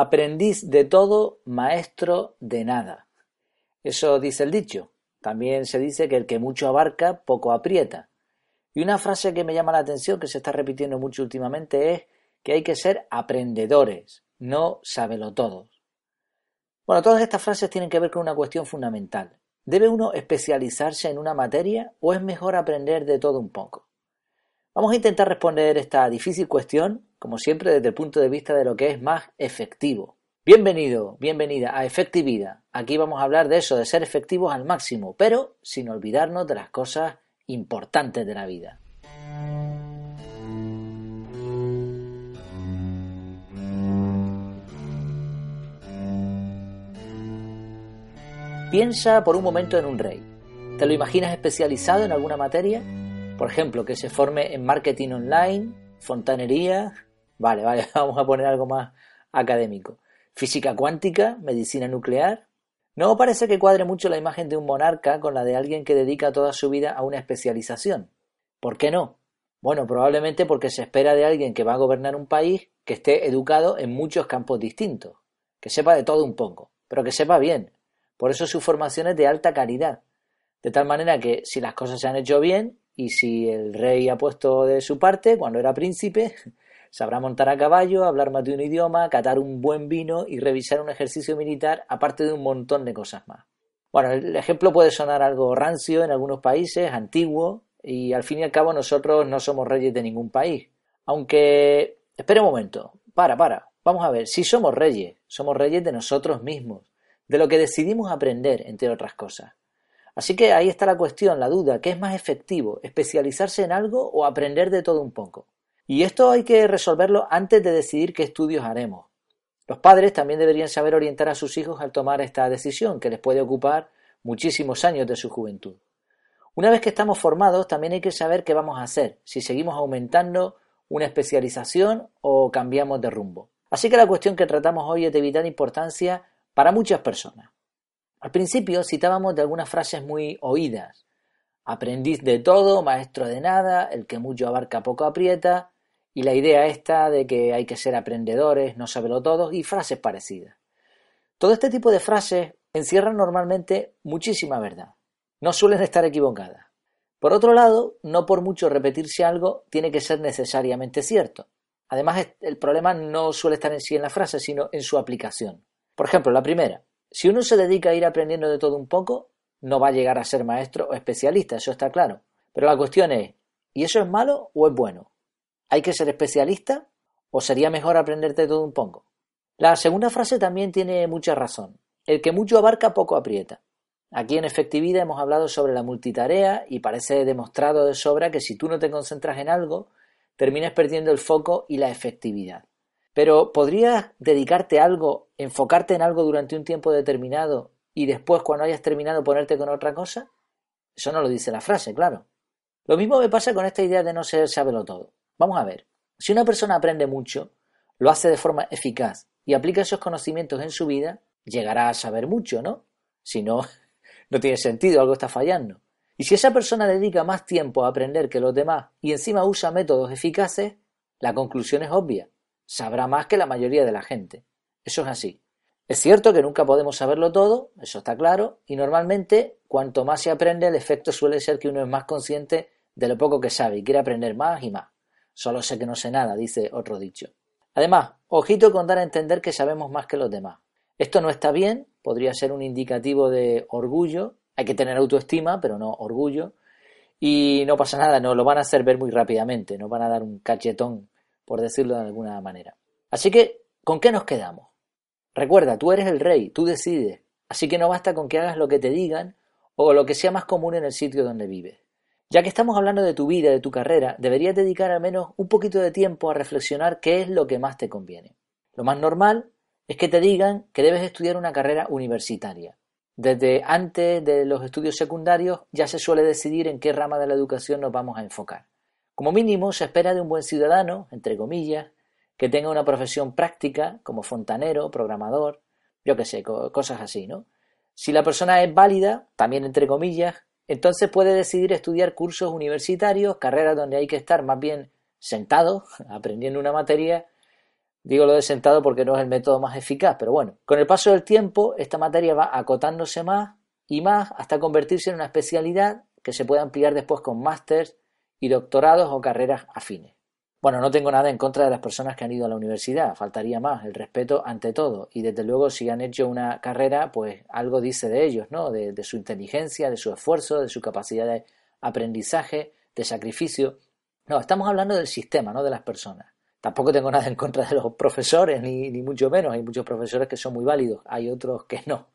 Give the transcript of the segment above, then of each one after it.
aprendiz de todo, maestro de nada. Eso dice el dicho. También se dice que el que mucho abarca, poco aprieta. Y una frase que me llama la atención, que se está repitiendo mucho últimamente, es que hay que ser aprendedores, no todos. Bueno, todas estas frases tienen que ver con una cuestión fundamental. ¿Debe uno especializarse en una materia o es mejor aprender de todo un poco? Vamos a intentar responder esta difícil cuestión, como siempre, desde el punto de vista de lo que es más efectivo. Bienvenido, bienvenida a Efectividad. Aquí vamos a hablar de eso, de ser efectivos al máximo, pero sin olvidarnos de las cosas importantes de la vida. Piensa por un momento en un rey. ¿Te lo imaginas especializado en alguna materia? Por ejemplo, que se forme en marketing online, fontanería. Vale, vale, vamos a poner algo más académico. Física cuántica, medicina nuclear. No parece que cuadre mucho la imagen de un monarca con la de alguien que dedica toda su vida a una especialización. ¿Por qué no? Bueno, probablemente porque se espera de alguien que va a gobernar un país que esté educado en muchos campos distintos, que sepa de todo un poco, pero que sepa bien, por eso su formación es de alta calidad. De tal manera que si las cosas se han hecho bien y si el rey ha puesto de su parte cuando era príncipe, sabrá montar a caballo, hablar más de un idioma, catar un buen vino y revisar un ejercicio militar, aparte de un montón de cosas más. Bueno, el ejemplo puede sonar algo rancio en algunos países, antiguo, y al fin y al cabo nosotros no somos reyes de ningún país. Aunque, espera un momento, para, para, vamos a ver, si somos reyes, somos reyes de nosotros mismos de lo que decidimos aprender, entre otras cosas. Así que ahí está la cuestión, la duda, ¿qué es más efectivo, especializarse en algo o aprender de todo un poco? Y esto hay que resolverlo antes de decidir qué estudios haremos. Los padres también deberían saber orientar a sus hijos al tomar esta decisión, que les puede ocupar muchísimos años de su juventud. Una vez que estamos formados, también hay que saber qué vamos a hacer, si seguimos aumentando una especialización o cambiamos de rumbo. Así que la cuestión que tratamos hoy es de vital importancia para muchas personas. Al principio citábamos de algunas frases muy oídas. Aprendiz de todo, maestro de nada, el que mucho abarca poco aprieta, y la idea esta de que hay que ser aprendedores, no saberlo todos, y frases parecidas. Todo este tipo de frases encierran normalmente muchísima verdad. No suelen estar equivocadas. Por otro lado, no por mucho repetirse algo tiene que ser necesariamente cierto. Además, el problema no suele estar en sí en la frase, sino en su aplicación. Por ejemplo, la primera, si uno se dedica a ir aprendiendo de todo un poco, no va a llegar a ser maestro o especialista, eso está claro. Pero la cuestión es, ¿y eso es malo o es bueno? ¿Hay que ser especialista o sería mejor aprenderte todo un poco? La segunda frase también tiene mucha razón. El que mucho abarca poco aprieta. Aquí en efectividad hemos hablado sobre la multitarea y parece demostrado de sobra que si tú no te concentras en algo, terminas perdiendo el foco y la efectividad. Pero ¿podrías dedicarte a algo, enfocarte en algo durante un tiempo determinado y después cuando hayas terminado ponerte con otra cosa? Eso no lo dice la frase, claro. Lo mismo me pasa con esta idea de no ser sábelo todo. Vamos a ver. Si una persona aprende mucho, lo hace de forma eficaz y aplica esos conocimientos en su vida, llegará a saber mucho, ¿no? Si no, no tiene sentido, algo está fallando. Y si esa persona dedica más tiempo a aprender que los demás y encima usa métodos eficaces, la conclusión es obvia sabrá más que la mayoría de la gente. Eso es así. Es cierto que nunca podemos saberlo todo, eso está claro, y normalmente cuanto más se aprende el efecto suele ser que uno es más consciente de lo poco que sabe y quiere aprender más y más. Solo sé que no sé nada, dice otro dicho. Además, ojito con dar a entender que sabemos más que los demás. Esto no está bien, podría ser un indicativo de orgullo, hay que tener autoestima, pero no orgullo, y no pasa nada, no lo van a hacer ver muy rápidamente, no van a dar un cachetón por decirlo de alguna manera. Así que, ¿con qué nos quedamos? Recuerda, tú eres el rey, tú decides, así que no basta con que hagas lo que te digan o lo que sea más común en el sitio donde vives. Ya que estamos hablando de tu vida, de tu carrera, deberías dedicar al menos un poquito de tiempo a reflexionar qué es lo que más te conviene. Lo más normal es que te digan que debes estudiar una carrera universitaria. Desde antes de los estudios secundarios ya se suele decidir en qué rama de la educación nos vamos a enfocar. Como mínimo, se espera de un buen ciudadano, entre comillas, que tenga una profesión práctica, como fontanero, programador, yo qué sé, cosas así, ¿no? Si la persona es válida, también entre comillas, entonces puede decidir estudiar cursos universitarios, carreras donde hay que estar más bien sentado, aprendiendo una materia, Digo lo de sentado porque no es el método más eficaz, pero bueno, con el paso del tiempo esta materia va acotándose más y más hasta convertirse en una especialidad que se puede ampliar después con másters y doctorados o carreras afines. Bueno, no tengo nada en contra de las personas que han ido a la universidad, faltaría más, el respeto ante todo. Y desde luego, si han hecho una carrera, pues algo dice de ellos, ¿no? De, su inteligencia, de su esfuerzo, de su capacidad de aprendizaje, de sacrificio. No, estamos hablando del sistema, no de las personas. Tampoco tengo nada en contra de los profesores, ni, ni mucho menos. Hay muchos profesores que son muy válidos, hay otros que no.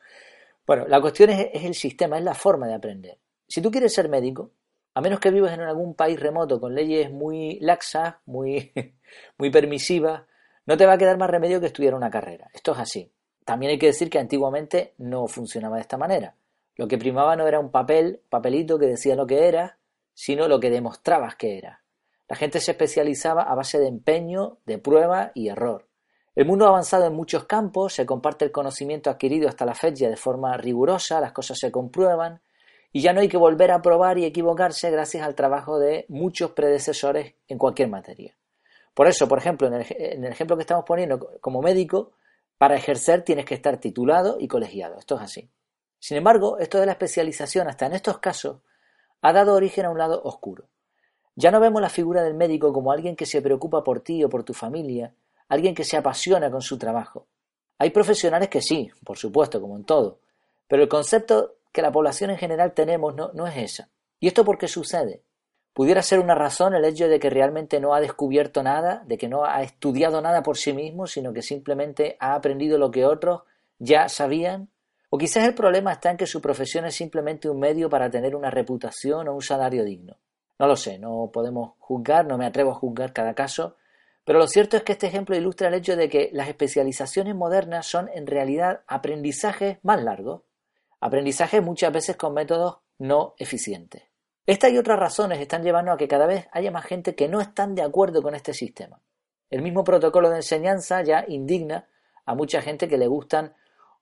Bueno, la cuestión es, es el sistema, es la forma de aprender. Si tú quieres ser médico, a menos que vivas en algún país remoto con leyes muy laxas, muy, muy permisivas, no te va a quedar más remedio que estudiar una carrera. Esto es así. También hay que decir que antiguamente no funcionaba de esta manera. Lo que primaba no era un papel, papelito que decía lo que era, sino lo que demostrabas que era. La gente se especializaba a base de empeño, de prueba y error. El mundo ha avanzado en muchos campos, se comparte el conocimiento adquirido hasta la fecha de forma rigurosa, las cosas se comprueban, y ya no hay que volver a probar y equivocarse gracias al trabajo de muchos predecesores en cualquier materia. Por eso, por ejemplo, en el, ejemplo que estamos poniendo, como médico, para ejercer tienes que estar titulado y colegiado. Esto es así. Sin embargo, esto de la especialización, hasta en estos casos, ha dado origen a un lado oscuro. Ya no vemos la figura del médico como alguien que se preocupa por ti o por tu familia, alguien que se apasiona con su trabajo. Hay profesionales que sí, por supuesto, como en todo, pero el concepto que la población en general tenemos no, no es esa. ¿Y esto por qué sucede? Pudiera ser una razón el hecho de que realmente no ha descubierto nada, de que no ha estudiado nada por sí mismo, sino que simplemente ha aprendido lo que otros ya sabían. O quizás el problema está en que su profesión es simplemente un medio para tener una reputación o un salario digno. No lo sé, no podemos juzgar, no me atrevo a juzgar cada caso, pero lo cierto es que este ejemplo ilustra el hecho de que las especializaciones modernas son en realidad aprendizajes más largos, Aprendizaje muchas veces con métodos no eficientes. Estas y otras razones están llevando a que cada vez haya más gente que no están de acuerdo con este sistema. El mismo protocolo de enseñanza ya indigna a mucha gente que le gustan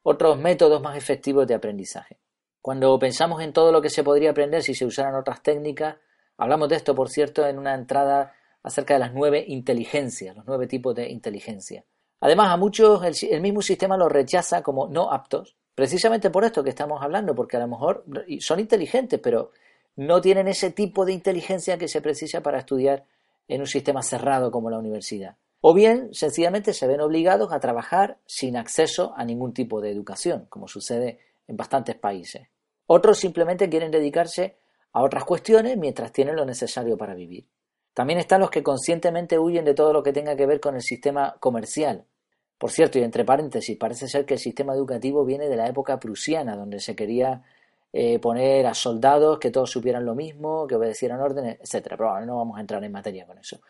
otros métodos más efectivos de aprendizaje. Cuando pensamos en todo lo que se podría aprender si se usaran otras técnicas, hablamos de esto, por cierto, en una entrada acerca de las nueve inteligencias, los nueve tipos de inteligencia. Además, a muchos el, el mismo sistema los rechaza como no aptos Precisamente por esto que estamos hablando, porque a lo mejor son inteligentes, pero no tienen ese tipo de inteligencia que se precisa para estudiar en un sistema cerrado como la universidad. O bien, sencillamente se ven obligados a trabajar sin acceso a ningún tipo de educación, como sucede en bastantes países. Otros simplemente quieren dedicarse a otras cuestiones mientras tienen lo necesario para vivir. También están los que conscientemente huyen de todo lo que tenga que ver con el sistema comercial, por cierto, y entre paréntesis, parece ser que el sistema educativo viene de la época prusiana, donde se quería eh, poner a soldados que todos supieran lo mismo, que obedecieran órdenes, etcétera. Pero bueno, no vamos a entrar en materia con eso.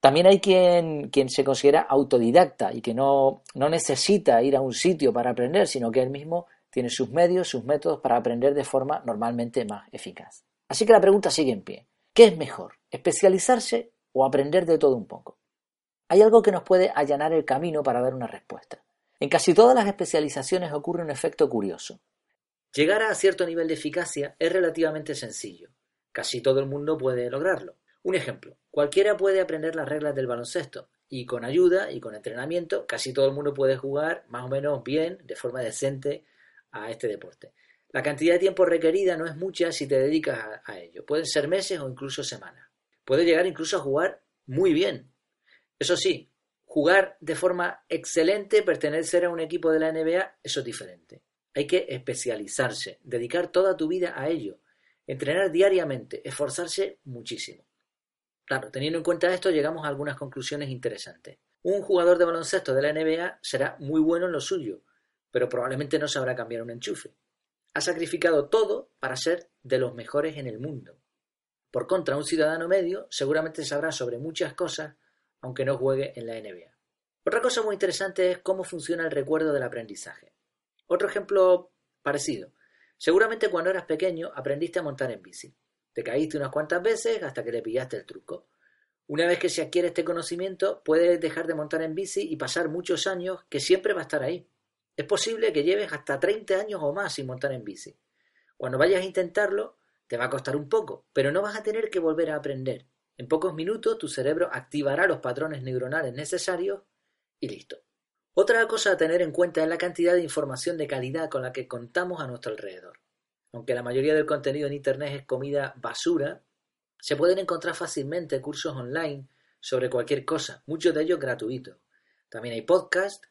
También hay quien, quien se considera autodidacta y que no, no necesita ir a un sitio para aprender, sino que él mismo tiene sus medios, sus métodos para aprender de forma normalmente más eficaz. Así que la pregunta sigue en pie. ¿Qué es mejor? ¿Especializarse o aprender de todo un poco? Hay algo que nos puede allanar el camino para dar una respuesta. En casi todas las especializaciones ocurre un efecto curioso. Llegar a cierto nivel de eficacia es relativamente sencillo. Casi todo el mundo puede lograrlo. Un ejemplo, cualquiera puede aprender las reglas del baloncesto y con ayuda y con entrenamiento casi todo el mundo puede jugar más o menos bien, de forma decente, a este deporte. La cantidad de tiempo requerida no es mucha si te dedicas a, a ello. Pueden ser meses o incluso semanas. Puedes llegar incluso a jugar muy bien, eso sí, jugar de forma excelente, pertenecer a un equipo de la NBA, eso es diferente. Hay que especializarse, dedicar toda tu vida a ello, entrenar diariamente, esforzarse muchísimo. Claro, teniendo en cuenta esto, llegamos a algunas conclusiones interesantes. Un jugador de baloncesto de la NBA será muy bueno en lo suyo, pero probablemente no sabrá cambiar un enchufe. Ha sacrificado todo para ser de los mejores en el mundo. Por contra, un ciudadano medio seguramente sabrá sobre muchas cosas, aunque no juegue en la NBA. Otra cosa muy interesante es cómo funciona el recuerdo del aprendizaje. Otro ejemplo parecido. Seguramente cuando eras pequeño aprendiste a montar en bici. Te caíste unas cuantas veces hasta que le pillaste el truco. Una vez que se adquiere este conocimiento, puedes dejar de montar en bici y pasar muchos años que siempre va a estar ahí. Es posible que lleves hasta 30 años o más sin montar en bici. Cuando vayas a intentarlo, te va a costar un poco, pero no vas a tener que volver a aprender. En pocos minutos tu cerebro activará los patrones neuronales necesarios y listo. Otra cosa a tener en cuenta es la cantidad de información de calidad con la que contamos a nuestro alrededor. Aunque la mayoría del contenido en Internet es comida basura, se pueden encontrar fácilmente cursos online sobre cualquier cosa, muchos de ellos gratuitos. También hay podcasts,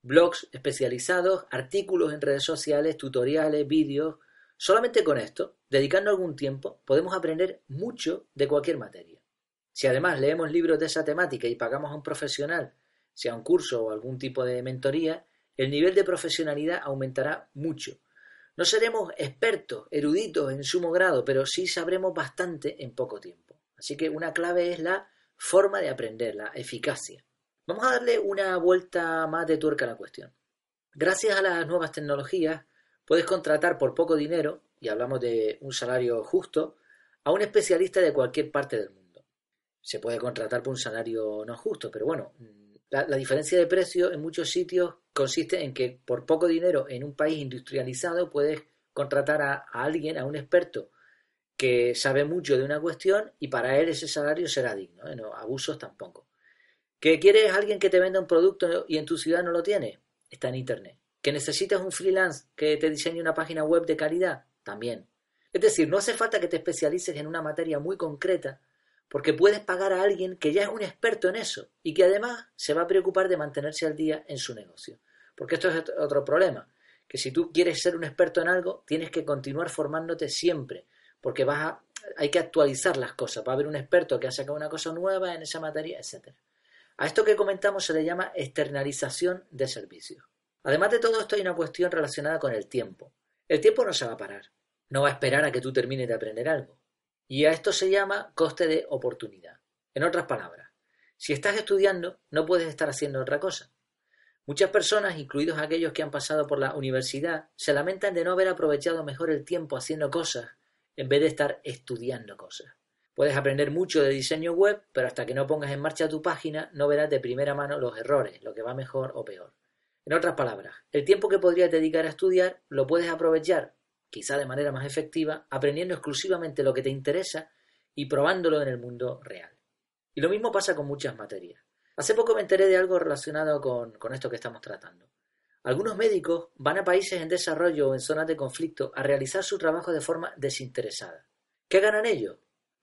blogs especializados, artículos en redes sociales, tutoriales, vídeos. Solamente con esto, dedicando algún tiempo, podemos aprender mucho de cualquier materia. Si además leemos libros de esa temática y pagamos a un profesional, sea un curso o algún tipo de mentoría, el nivel de profesionalidad aumentará mucho. No seremos expertos, eruditos en sumo grado, pero sí sabremos bastante en poco tiempo. Así que una clave es la forma de aprender, la eficacia. Vamos a darle una vuelta más de tuerca a la cuestión. Gracias a las nuevas tecnologías, puedes contratar por poco dinero, y hablamos de un salario justo, a un especialista de cualquier parte del mundo. Se puede contratar por un salario no justo, pero bueno, la, diferencia de precio en muchos sitios consiste en que por poco dinero en un país industrializado puedes contratar a, a alguien, a un experto que sabe mucho de una cuestión y para él ese salario será digno, ¿eh? no, abusos tampoco. ¿Que quieres alguien que te venda un producto y en tu ciudad no lo tiene? Está en Internet. ¿Que necesitas un freelance que te diseñe una página web de calidad? También. Es decir, no hace falta que te especialices en una materia muy concreta, porque puedes pagar a alguien que ya es un experto en eso y que además se va a preocupar de mantenerse al día en su negocio. Porque esto es otro problema, que si tú quieres ser un experto en algo, tienes que continuar formándote siempre, porque vas a, hay que actualizar las cosas. Va a haber un experto que ha sacado una cosa nueva en esa materia, etcétera. A esto que comentamos se le llama externalización de servicios. Además de todo esto hay una cuestión relacionada con el tiempo. El tiempo no se va a parar. No va a esperar a que tú termines de aprender algo. Y a esto se llama coste de oportunidad. En otras palabras, si estás estudiando, no puedes estar haciendo otra cosa. Muchas personas, incluidos aquellos que han pasado por la universidad, se lamentan de no haber aprovechado mejor el tiempo haciendo cosas en vez de estar estudiando cosas. Puedes aprender mucho de diseño web, pero hasta que no pongas en marcha tu página no verás de primera mano los errores, lo que va mejor o peor. En otras palabras, el tiempo que podrías dedicar a estudiar lo puedes aprovechar, quizá de manera más efectiva, aprendiendo exclusivamente lo que te interesa y probándolo en el mundo real. Y lo mismo pasa con muchas materias. Hace poco me enteré de algo relacionado con, con esto que estamos tratando. Algunos médicos van a países en desarrollo o en zonas de conflicto a realizar su trabajo de forma desinteresada. ¿Qué ganan ellos?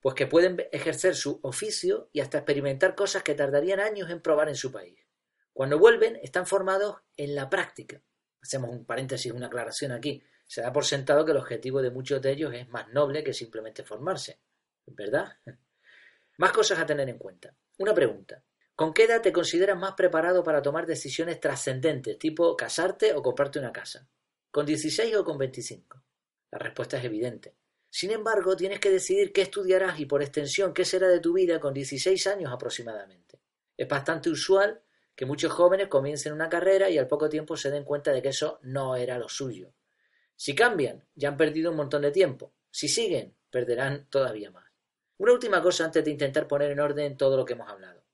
pues que pueden ejercer su oficio y hasta experimentar cosas que tardarían años en probar en su país. Cuando vuelven, están formados en la práctica. Hacemos un paréntesis, una aclaración aquí. Se da por sentado que el objetivo de muchos de ellos es más noble que simplemente formarse. ¿Verdad? Más cosas a tener en cuenta. Una pregunta. ¿Con qué edad te consideras más preparado para tomar decisiones trascendentes, tipo casarte o comprarte una casa? ¿Con 16 o con 25? La respuesta es evidente. Sin embargo, tienes que decidir qué estudiarás y por extensión qué será de tu vida con 16 años aproximadamente. Es bastante usual que muchos jóvenes comiencen una carrera y al poco tiempo se den cuenta de que eso no era lo suyo. Si cambian, ya han perdido un montón de tiempo. Si siguen, perderán todavía más. Una última cosa antes de intentar poner en orden todo lo que hemos hablado.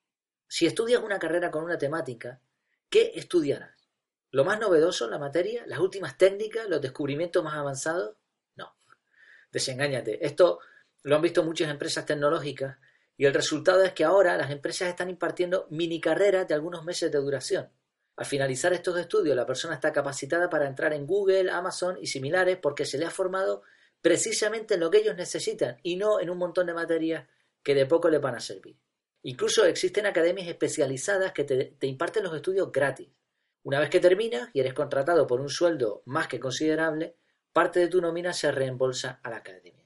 Si estudias una carrera con una temática, ¿qué estudiarás? ¿Lo más novedoso la materia? ¿Las últimas técnicas? ¿Los descubrimientos más avanzados? Desengáñate. Esto lo han visto muchas empresas tecnológicas y el resultado es que ahora las empresas están impartiendo mini carreras de algunos meses de duración. Al finalizar estos estudios, la persona está capacitada para entrar en Google, Amazon y similares porque se le ha formado precisamente en lo que ellos necesitan y no en un montón de materias que de poco le van a servir. Incluso existen academias especializadas que te, te imparten los estudios gratis. Una vez que terminas y eres contratado por un sueldo más que considerable, parte de tu nómina se reembolsa a la academia.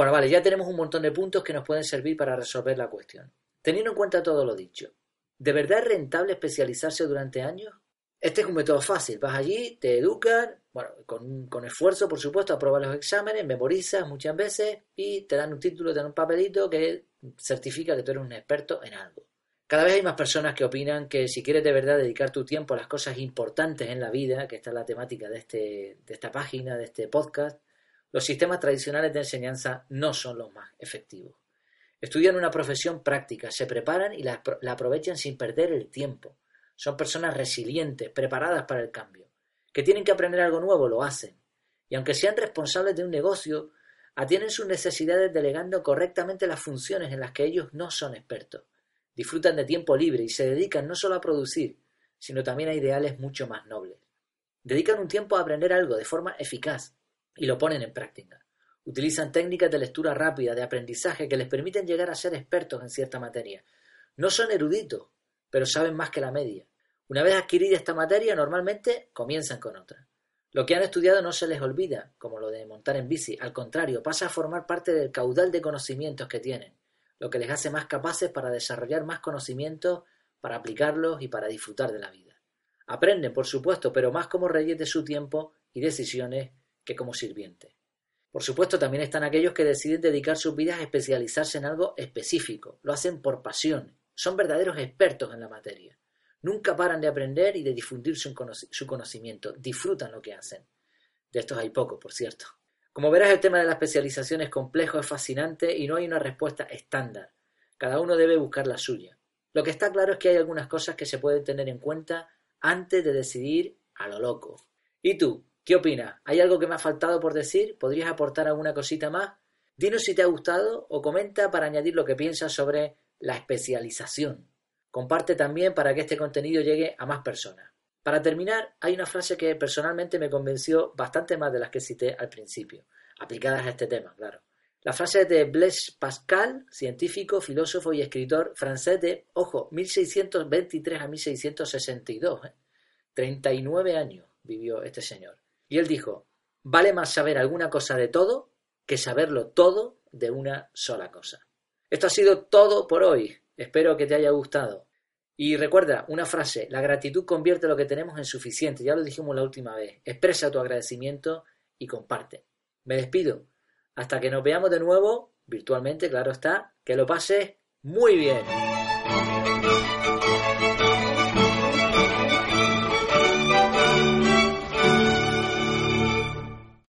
Bueno, vale, ya tenemos un montón de puntos que nos pueden servir para resolver la cuestión. Teniendo en cuenta todo lo dicho, ¿de verdad es rentable especializarse durante años? Este es un método fácil. Vas allí, te educan, bueno, con, con esfuerzo, por supuesto, apruebas los exámenes, memorizas muchas veces y te dan un título, te dan un papelito que certifica que tú eres un experto en algo. Cada vez hay más personas que opinan que si quieres de verdad dedicar tu tiempo a las cosas importantes en la vida, que esta es la temática de, este, de esta página, de este podcast, los sistemas tradicionales de enseñanza no son los más efectivos. Estudian una profesión práctica, se preparan y la, aprovechan sin perder el tiempo. Son personas resilientes, preparadas para el cambio. Que tienen que aprender algo nuevo, lo hacen. Y aunque sean responsables de un negocio, atienden sus necesidades delegando correctamente las funciones en las que ellos no son expertos disfrutan de tiempo libre y se dedican no solo a producir, sino también a ideales mucho más nobles. Dedican un tiempo a aprender algo de forma eficaz y lo ponen en práctica. Utilizan técnicas de lectura rápida, de aprendizaje, que les permiten llegar a ser expertos en cierta materia. No son eruditos, pero saben más que la media. Una vez adquirida esta materia, normalmente comienzan con otra. Lo que han estudiado no se les olvida, como lo de montar en bici, al contrario, pasa a formar parte del caudal de conocimientos que tienen, lo que les hace más capaces para desarrollar más conocimientos, para aplicarlos y para disfrutar de la vida. Aprenden, por supuesto, pero más como reyes de su tiempo y decisiones que como sirvientes. Por supuesto, también están aquellos que deciden dedicar sus vidas a especializarse en algo específico, lo hacen por pasión, son verdaderos expertos en la materia. Nunca paran de aprender y de difundir su, conocimiento. Disfrutan lo que hacen. De estos hay pocos, por cierto. Como verás, el tema de la especialización es complejo, es fascinante y no hay una respuesta estándar. Cada uno debe buscar la suya. Lo que está claro es que hay algunas cosas que se pueden tener en cuenta antes de decidir a lo loco. ¿Y tú? ¿Qué opinas? ¿Hay algo que me ha faltado por decir? ¿Podrías aportar alguna cosita más? Dinos si te ha gustado o comenta para añadir lo que piensas sobre la especialización. Comparte también para que este contenido llegue a más personas. Para terminar, hay una frase que personalmente me convenció bastante más de las que cité al principio, aplicadas a este tema, claro. La frase de Blaise Pascal, científico, filósofo y escritor francés de, ojo, 1623 a 1662. 39 ¿eh? años vivió este señor. Y él dijo, vale más saber alguna cosa de todo que saberlo todo de una sola cosa. Esto ha sido todo por hoy. Espero que te haya gustado. Y recuerda una frase, la gratitud convierte lo que tenemos en suficiente, ya lo dijimos la última vez. Expresa tu agradecimiento y comparte. Me despido. Hasta que nos veamos de nuevo, virtualmente, claro está, que lo pases muy bien.